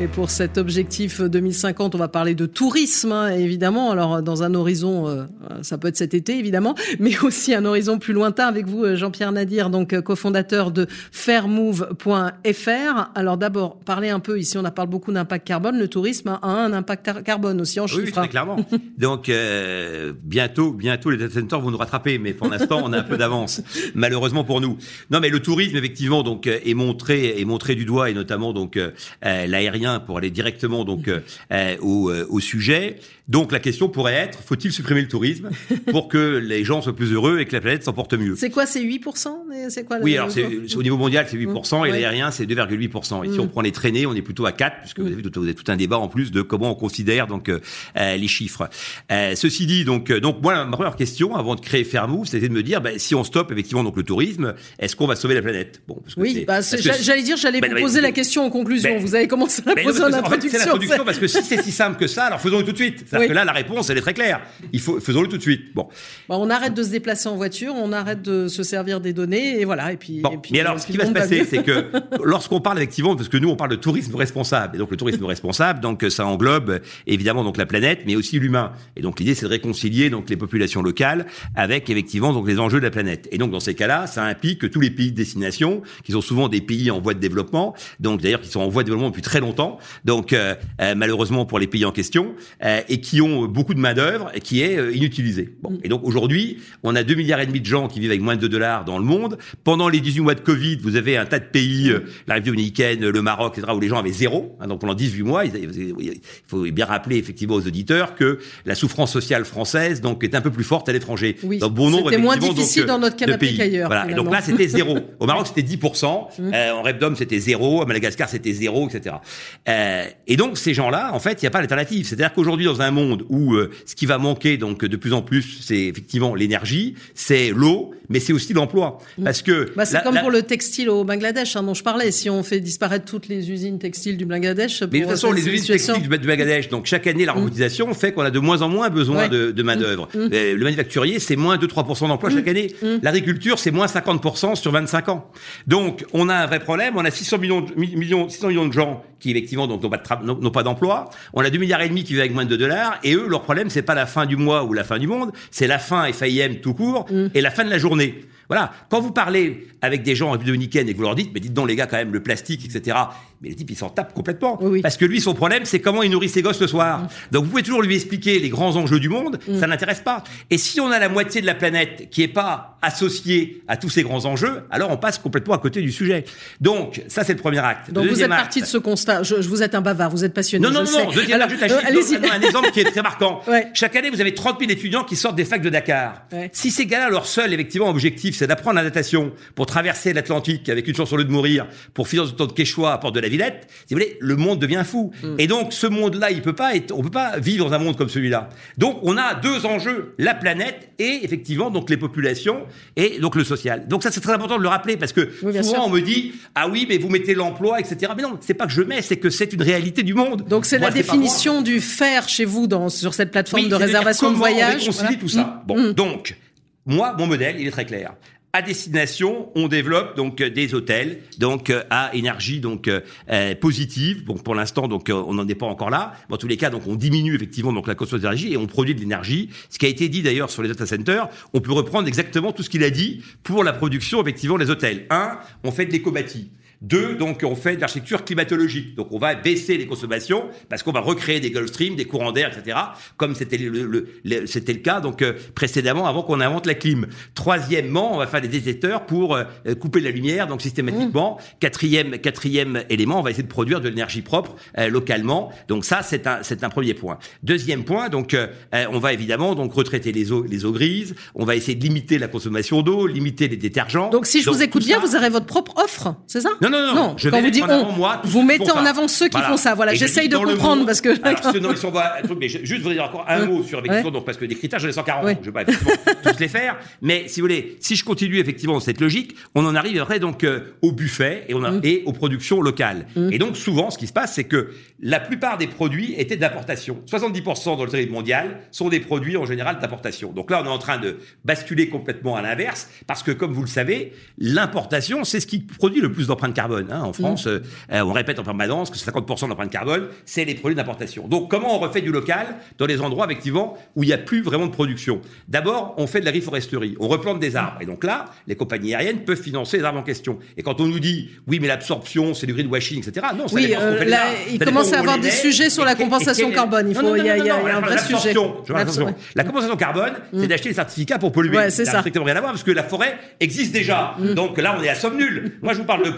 Et pour cet objectif 2050, on va parler de tourisme, hein, évidemment. Alors, dans un horizon, euh, ça peut être cet été, évidemment, mais aussi un horizon plus lointain avec vous, euh, Jean-Pierre Nadir, donc euh, cofondateur de fairmove.fr. Alors, d'abord, parler un peu, ici, on a parlé beaucoup d'impact carbone. Le tourisme a un impact carbone aussi en chiffres. Oui, très clairement. donc, bientôt, bientôt, les data centers vont nous rattraper, mais pour l'instant, on a un peu d'avance, malheureusement pour nous. Non, mais le tourisme, effectivement, donc, est montré, est montré du doigt, et notamment, donc, l'aérien pour aller directement donc euh, euh, euh, au, sujet. Donc la question pourrait être faut-il supprimer le tourisme pour que les gens soient plus heureux et que la planète s'en porte mieux? C'est quoi C'est 8 C'est quoi Oui, alors c'est au niveau mondial c'est 8% mmh. et l'aérien c'est 2,8% Et si on mmh. prend les traînées, on est plutôt à 4 puisque vous avez, tout, vous avez tout un débat en plus de comment on considère donc les chiffres. ceci dit, donc donc moi ma première question avant de créer Fairmove, c'était de me dire ben, si on stoppe effectivement donc le tourisme, est-ce qu'on va sauver la planète? Bon, parce que oui, bah, j'allais dire, j'allais ben, vous poser la question en conclusion. Ben, vous avez commencé à poser en introduction. c'est l'introduction parce que si c'est si simple que ça, alors faisons-le tout de suite. C'est-à-dire que là, la réponse, elle est très claire. Il faut, faisons-le tout de suite. Bon. Bah, on arrête de se déplacer en voiture, on arrête de se servir des données, et voilà. Et puis. Bon. puis mais alors, ce qui va se passer, c'est que lorsqu'on parle effectivement, parce que nous, on parle de tourisme responsable, et donc le tourisme responsable, donc ça englobe évidemment donc la planète, mais aussi l'humain. Et donc l'idée, c'est de réconcilier donc les populations locales avec effectivement donc les enjeux de la planète. Et donc dans ces cas-là, ça implique que tous les pays de destination, qui sont souvent des pays en voie de développement, donc d'ailleurs qui sont en voie de développement depuis très longtemps, donc euh, euh, malheureusement pour les pays en question, euh, et qui ont beaucoup de main d'œuvre et qui est euh, inutilisée. Bon. Mm. Et donc aujourd'hui, on a 2 milliards et demi de gens qui vivent avec moins de 2 dollars dans le monde. Pendant les 18 mois de Covid, vous avez un tas de pays, mm. la République dominicaine, le Maroc, etc., où les gens avaient zéro. Hein, donc pendant 18 mois, il faut bien rappeler effectivement aux auditeurs que la souffrance sociale française donc est un peu plus forte à l'étranger. Oui. bon nombre c'était moins difficile dans notre canapé qu'ailleurs. Voilà. Et donc là, c'était zéro. Au Maroc, c'était 10%. Mm. en Repdom, c'était zéro. À Madagascar, c'était zéro, etc. Euh, et donc ces gens-là, en fait, il n'y a pas d'alternative. C'est-à-dire qu'aujourd'hui, dans un monde où euh, ce qui va manquer donc de plus en plus, c'est effectivement l'énergie, c'est l'eau, mais c'est aussi l'emploi. Mm. Parce que bah, c'est comme pour le textile au Bangladesh hein, dont je parlais. Si on fait disparaître toutes les usines textiles du Bangladesh, mais de toute façon, les usines textiles du Bangladesh, donc chaque année, la mm. robotisation fait qu'on a de moins en moins besoin de, de main mm. d'œuvre. Le manufacturier, c'est moins 2-3% d'emplois chaque année. L'agriculture, c'est moins 50% sur 25 ans. Donc, on a un vrai problème. On a 600 millions, millions, 600 millions de gens qui effectivement n'ont pas d'emploi. On a 2 milliards et demi qui vivent avec moins de 2 dollars et eux leur problème c'est pas la fin du mois ou la fin du monde, c'est la fin FIM tout court mm. et la fin de la journée. Voilà. Quand vous parlez avec des gens en dominicaine et que vous leur dites, mais dites donc les gars quand même le plastique, etc. Mais les types ils s'en tapent complètement. Parce que lui son problème c'est comment il nourrit ses gosses le soir. Mm. Donc vous pouvez toujours lui expliquer les grands enjeux du monde, mm. ça n'intéresse pas. Et si on a la moitié de la planète qui est pas associée à tous ces grands enjeux, alors on passe complètement à côté du sujet. Donc ça c'est le premier acte. Donc vous êtes parti de ce constat. Je, vous êtes un bavard, vous êtes passionné. Non non non. Deuxième alors, euh, un exemple qui est très marquant. Chaque année vous avez 30 000 étudiants qui sortent des facs de Dakar. Si ces gars-là leur seul effectivement objectif c'est d'apprendre la natation pour traverser l'Atlantique avec une chance sur le de mourir pour finir dans temps de Quechua à Porte de la Villette, si vous voulez, le monde devient fou. Mm. Et donc, ce monde-là, il peut pas être, on peut pas vivre dans un monde comme celui-là. Donc, on a deux enjeux, la planète et effectivement, donc les populations et donc le social. Donc ça, c'est très important de le rappeler parce que souvent on me dit, ah oui, mais vous mettez l'emploi, etc. Mais non, c'est pas que je mets, c'est que c'est une réalité du monde. Donc c'est la définition du faire chez vous dans, sur cette plateforme de réservation de, voyage. On tout ça. Mm. Bon, mm. donc, moi, mon modèle, il est très clair à destination, on développe donc euh, des hôtels donc euh, à énergie donc euh, positive. Bon pour l'instant donc on n'en est pas encore là. Mais en tous les cas donc on diminue effectivement donc la consommation d'énergie et on produit de l'énergie. Ce qui a été dit d'ailleurs sur les data centers, on peut reprendre exactement tout ce qu'il a dit pour la production effectivement des hôtels. Un, on fait de l'éco-bâti. Deux, donc on fait de l'architecture climatologique. Donc on va baisser les consommations parce qu'on va recréer des Gulf Stream, des courants d'air, etc. Comme c'était le, c'était le cas donc euh, précédemment avant qu'on invente la clim. Troisièmement, on va faire des détecteurs pour euh, couper la lumière donc systématiquement. Mmh. Quatrième quatrième élément, on va essayer de produire de l'énergie propre euh, localement. Donc ça c'est un c'est un premier point. Deuxième point, donc on va évidemment donc retraiter les eaux les eaux grises. On va essayer de limiter la consommation d'eau, limiter les détergents. Donc si je vous écoute bien, vous aurez votre propre offre, c'est ça? Non, non, non. Non, je quand vais vous dites on, moi, vous mettez en avant ceux qui font ça. Voilà, j'essaye de comprendre parce que- Alors, sinon, si on voit un truc, mais je- juste vous dire encore un Ouais. mot sur effectivement, donc, parce que des critères, j'en ai 140. Ouais. Je vais pas tous les faire. Mais si vous voulez, si je continue effectivement dans cette logique, on en arrive après donc euh, au buffet et, on a, et aux productions locales. Et donc, souvent, ce qui se passe, c'est que la plupart des produits étaient d'importation. 70% dans le territoire mondial sont des produits en général d'importation. Donc là, on est en train de basculer complètement à l'inverse parce que, comme vous le savez, l'importation, c'est ce qui produit le plus d'empreintes carbone. hein. En France, euh, euh, on répète en permanence que 50% de l'empreinte carbone, c'est les produits d'importation. Donc, comment on refait du local dans les endroits, effectivement, où il n'y a plus vraiment de production? D'abord, on fait de la reforesterie. On replante des arbres. Et donc là, les compagnies aériennes peuvent financer les arbres en question. Et quand on nous dit, oui, mais l'absorption, c'est du greenwashing, etc. Non, ça Oui, dépend ce euh, fait des là, arbres. il Ça commence à avoir des sujets sur la compensation carbone. Il faut- y a- un vrai sujet. La compensation carbone, c'est d'acheter des certificats pour polluer. Ouais, c'est Ça ça. n'a strictement rien à voir parce que la forêt existe déjà. Donc là, on est à somme nulle. Moi, je vous parle de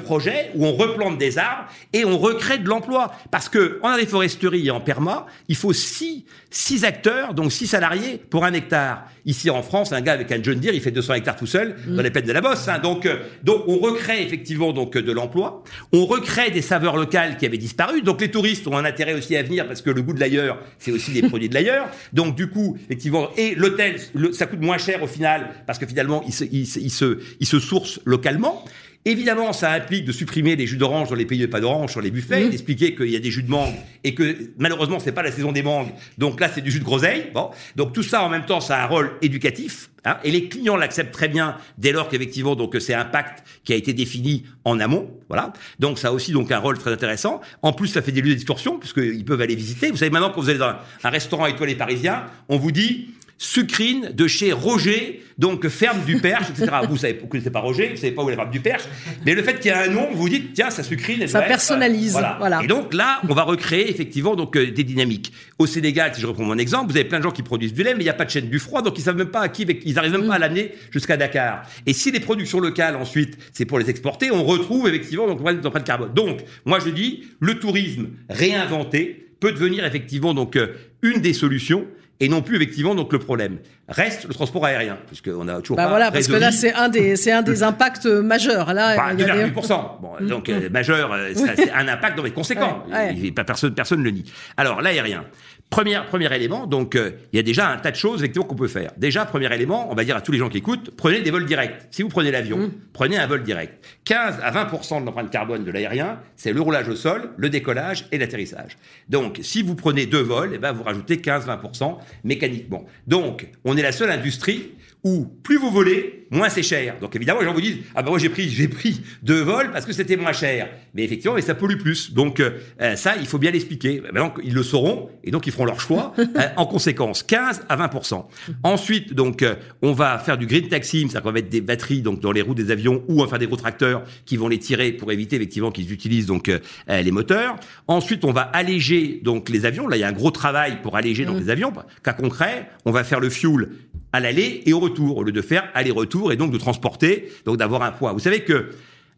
où on replante des arbres et on recrée de l'emploi. Parce que en foresterie et en perma, il faut six, six acteurs, donc six salariés pour un hectare. Ici en France, un gars avec un John Deere, il fait 200 hectares tout seul dans les plaines de la Bosse. hein. Donc, euh, donc on recrée effectivement donc de l'emploi. On recrée des saveurs locales qui avaient disparu. Donc les touristes ont un intérêt aussi à venir parce que le goût de l'ailleurs, c'est aussi des produits de l'ailleurs. Donc du coup, effectivement, et l'hôtel, ça coûte moins cher au final parce que finalement, il se, il se, il se, il se source localement. Évidemment, ça implique de supprimer les jus d'orange dans les pays de pas d'orange sur les buffets, Mmh. d'expliquer qu'il y a des jus de mangue et que malheureusement c'est pas la saison des mangues, donc là c'est du jus de groseille. Bon, donc tout ça en même temps, ça a un rôle éducatif. hein, et les clients l'acceptent très bien dès lors qu'effectivement donc c'est un pacte qui a été défini en amont, voilà. Donc ça a aussi donc un rôle très intéressant. En plus, ça fait des lieux d'excursion puisqu'ils peuvent aller visiter. Vous savez maintenant quand vous allez dans un, un restaurant étoilé parisien, on vous dit sucrine de chez Roger, donc ferme du Perche, etc. vous savez, vous connaissez pas Roger, vous savez pas où est la ferme du Perche, mais le fait qu'il y a un nom, vous dites tiens, ça sucrine. elle Ça personnalise, voilà. Et donc là, on va recréer effectivement donc euh, des dynamiques. Au Sénégal, si je reprends mon exemple, vous avez plein de gens qui produisent du lait, mais il n'y a pas de chaîne du froid, donc ils savent même pas à qui, ils arrivent même pas à l'amener jusqu'à Dakar. Et si les productions locales ensuite, c'est pour les exporter, on retrouve effectivement donc l'empreinte carbone. Donc, moi je dis, le tourisme réinventé peut devenir effectivement donc euh, une des solutions et non plus effectivement donc le problème. Reste le transport aérien, puisqu'on a toujours Bah pas voilà, parce que là, c'est un des, c'est un des impacts majeurs. Là, Bah, il y a des- 2,8%. Bon, donc euh, majeur, euh, c'est un impact donc, conséquent. Ouais, ouais. Pas personne, personne ne le nie. Alors l'aérien. Premier, premier élément, donc euh, il y a déjà un tas de choses effectivement qu'on peut faire. Déjà, premier élément, on va dire à tous les gens qui écoutent, prenez des vols directs. Si vous prenez l'avion, Mm. prenez un vol direct. 15 à 20% de l'empreinte carbone de l'aérien, c'est le roulage au sol, le décollage et l'atterrissage. Donc, si vous prenez deux vols, eh ben, vous rajoutez 15-20% mécaniquement. Donc, on est la seule industrie où plus vous volez, moins c'est cher. Donc évidemment, les gens vous disent ah ben moi j'ai pris j'ai pris deux vols parce que c'était moins cher. Mais effectivement, mais ça pollue plus. Donc euh, euh, ça, il faut bien l'expliquer. Maintenant, ils le sauront et donc ils feront leur choix euh, en conséquence. 15 à 20% Ensuite, donc euh, on va faire du green taxi, c'est-à-dire qu'on va mettre des batteries donc dans les roues des avions ou on va faire des gros tracteurs qui vont les tirer pour éviter effectivement qu'ils utilisent donc euh, euh, les moteurs. Ensuite, on va alléger donc les avions. Là, il y a un gros travail pour alléger donc les avions. Cas concret, on va faire le fuel à l'aller et au retour, au lieu de faire aller-retour et donc de transporter, donc d'avoir un poids. Vous savez que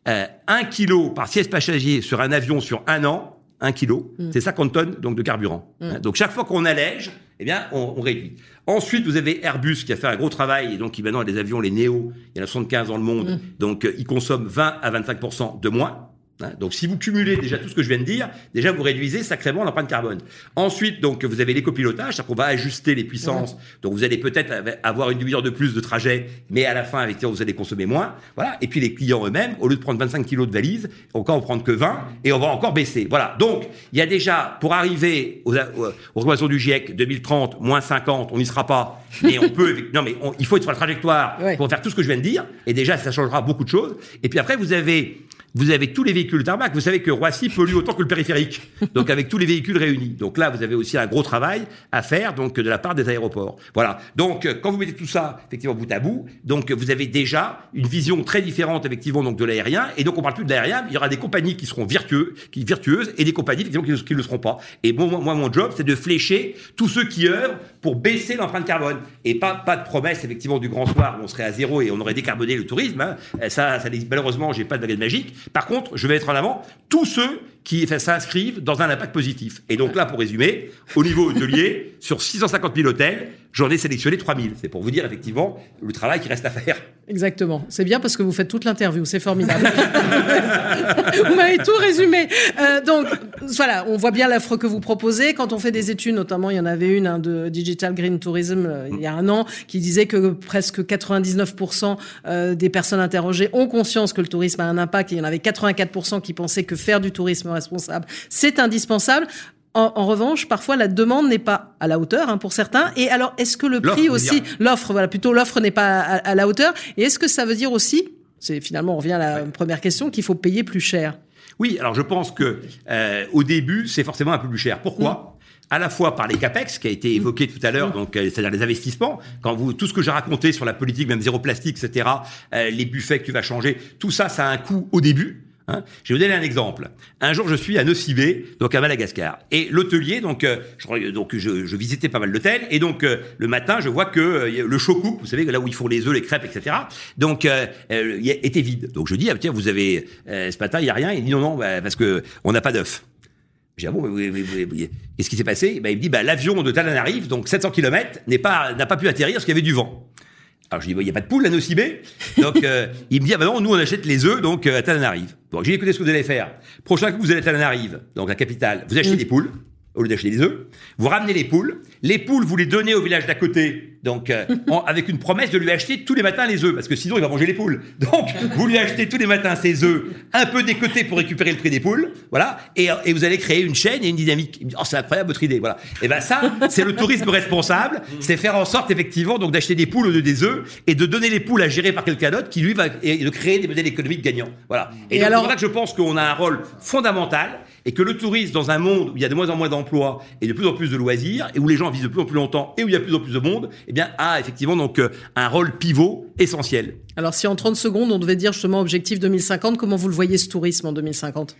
euh, un kilo par siège passager sur un avion sur un an, un kilo, c'est 50 tonnes donc de carburant. Hein, Donc chaque fois qu'on allège, eh bien on, on réduit. Ensuite, vous avez Airbus qui a fait un gros travail et donc qui maintenant a des avions les Néo, il y en a 75 dans le monde, donc euh, ils consomment 20 à 25% de moins. Hein, Donc, si vous cumulez déjà tout ce que je viens de dire, déjà vous réduisez sacrément l'empreinte carbone. Ensuite, donc vous avez l'écopilotage, c'est-à-dire qu'on va ajuster les puissances. Donc, vous allez peut-être av- avoir une demi-heure de plus de trajet, mais à la fin, avec vous allez consommer moins. Voilà. Et puis les clients eux-mêmes, au lieu de prendre 25 kilos de valise, encore en prendre que 20 et on va encore baisser. Voilà. Donc, il y a déjà pour arriver aux, aux, aux recommandations du GIEC 2030 moins 50, on n'y sera pas, mais on peut. Non, mais on- il faut être sur la trajectoire Ouais. pour faire tout ce que je viens de dire. Et déjà, ça changera beaucoup de choses. Et puis après, vous avez vous avez tous les véhicules tarmac. Vous savez que Roissy pollue autant que le périphérique. Donc avec tous les véhicules réunis. Donc là, vous avez aussi un gros travail à faire donc de la part des aéroports. Voilà. Donc euh, quand vous mettez tout ça effectivement bout à bout, donc vous avez déjà une vision très différente effectivement donc de l'aérien. Et donc on parle plus de l'aérien. Il y aura des compagnies qui seront vertueux, qui vertueuses, et des compagnies effectivement qui, ne le seront pas. Et moi, mon job, c'est de flécher tous ceux qui œuvrent pour baisser l'empreinte carbone. Et pas pas de promesse effectivement du grand soir où on serait à zéro et on aurait décarboné le tourisme. hein. Euh, Ça, ça malheureusement, j'ai pas de baguette magique. Par contre, je vais mettre en avant tous ceux qui s'inscrivent dans un impact positif. Et donc là, pour résumer, au niveau hôtelier, sur 650 000 hôtels, j'en ai sélectionné 3000. C'est pour vous dire effectivement le travail qui reste à faire. Exactement. C'est bien parce que vous faites toute l'interview. C'est formidable. vous m'avez tout résumé. Euh, donc voilà, on voit bien l'offre que vous proposez. Quand on fait des études, notamment il y en avait une hein, de Digital Green Tourism euh, il y a un an qui disait que presque 99% euh, des personnes interrogées ont conscience que le tourisme a un impact. il y en avait 84% qui pensaient que faire du tourisme responsable, c'est indispensable. En, revanche, parfois la demande n'est pas à la hauteur hein, pour certains. Et alors, est-ce que le prix aussi, l'offre, voilà, plutôt l'offre n'est pas à, la hauteur. Et est-ce que ça veut dire aussi, c'est finalement on revient à la première question, qu'il faut payer plus cher? Oui, alors je pense que euh, au début c'est forcément un peu plus cher. Pourquoi? Mm. à la fois par les capex qui a été évoqué tout à l'heure, mm. donc euh, c'est-à-dire les investissements. Quand vous tout ce que j'ai raconté sur la politique, même zéro plastique, etc., euh, les buffets que tu vas changer, tout ça, ça a un coût au début. Hein je vais vous donner un exemple. Un jour, je suis à Nocibé, donc à Madagascar, et l'hôtelier, donc, euh, je, donc je, visitais pas mal d'hôtels, et donc euh, le matin, je vois que euh, le chocouk, vous savez là où ils font les œufs, les crêpes, etc. Donc était vide. Donc je dis ah tiens vous avez ce matin il y a rien? Il dit non non bah, parce que on n'a pas d'œufs. J'ai dit, ah bon, qu'est-ce qui s'est passé? Bah, Il me dit, bah, l'avion de Talanarive, donc 700 km, n'est pas, n'a pas pu atterrir parce qu'il y avait du vent. Alors je dis, il n'y a pas de poule à Nocibé. Donc euh, il me dit, ah ben non, nous on achète les œufs donc euh, à Tananarive. Donc j'ai dit, écoutez ce que vous allez faire. Prochain coup vous allez à Tananarive, donc la capitale, vous achetez mm. des poules au lieu d'acheter des œufs. Vous ramenez les poules. Les poules, vous les donnez au village d'à côté, donc euh, avec une promesse de lui acheter tous les matins les œufs, parce que sinon il va manger les poules. Donc vous lui achetez tous les matins ses œufs, un peu décotés pour récupérer le prix des poules, voilà. Et, et vous allez créer une chaîne et une dynamique. Oh, c'est incroyable votre idée, voilà. Et ben ça, c'est le tourisme responsable, c'est faire en sorte effectivement donc d'acheter des poules au lieu des œufs et de donner les poules à gérer par quelqu'un d'autre qui lui va et de créer des modèles économiques gagnants, voilà. Et, donc, alors, c'est que je pense qu'on a un rôle fondamental et que le tourisme, dans un monde où il y a de moins en moins d'emplois et de plus en plus de loisirs, et où les gens vivent de plus en plus longtemps et où il y a de plus en plus de monde, eh a effectivement donc euh, un rôle pivot essentiel. Alors, si en 30 secondes, on devait dire justement objectif 2050, comment vous le voyez ce tourisme en 2050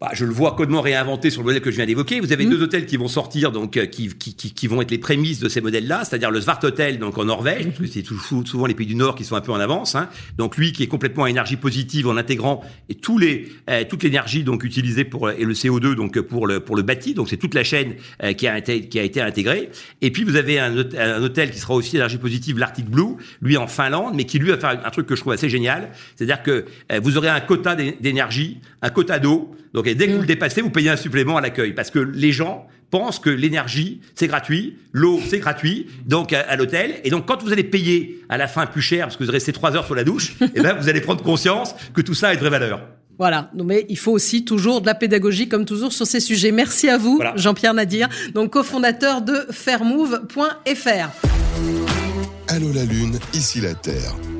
bah, je le vois codement réinventé sur le modèle que je viens d'évoquer. Vous avez mmh. deux hôtels qui vont sortir, donc euh, qui, qui, qui, vont être les prémices de ces modèles-là, c'est-à-dire le Svart Hotel, donc en Norvège, que c'est souvent les pays du Nord qui sont un peu en avance. Hein. Donc lui, qui est complètement à énergie positive en intégrant et tous les euh, toute l'énergie donc utilisée pour et le CO2 donc pour le pour le bâti. Donc c'est toute la chaîne euh, qui a été qui a été intégrée. Et puis vous avez un, un hôtel qui sera aussi énergie positive, l'Arctic Blue, lui en Finlande, mais qui lui va faire un truc que je trouve assez génial, c'est-à-dire que vous aurez un quota d'énergie, un quota d'eau donc dès que vous le mm. dépassez, vous payez un supplément à l'accueil parce que les gens pensent que l'énergie c'est gratuit, l'eau c'est gratuit, donc à, l'hôtel. Et donc quand vous allez payer à la fin plus cher parce que vous restez trois heures sur la douche, eh ben vous allez prendre conscience que tout ça a une vraie valeur. Voilà, mais il faut aussi toujours de la pédagogie, comme toujours, sur ces sujets. Merci à vous, Jean-Pierre Nadir, donc cofondateur de fairmove.fr. Allô la Lune, ici la Terre.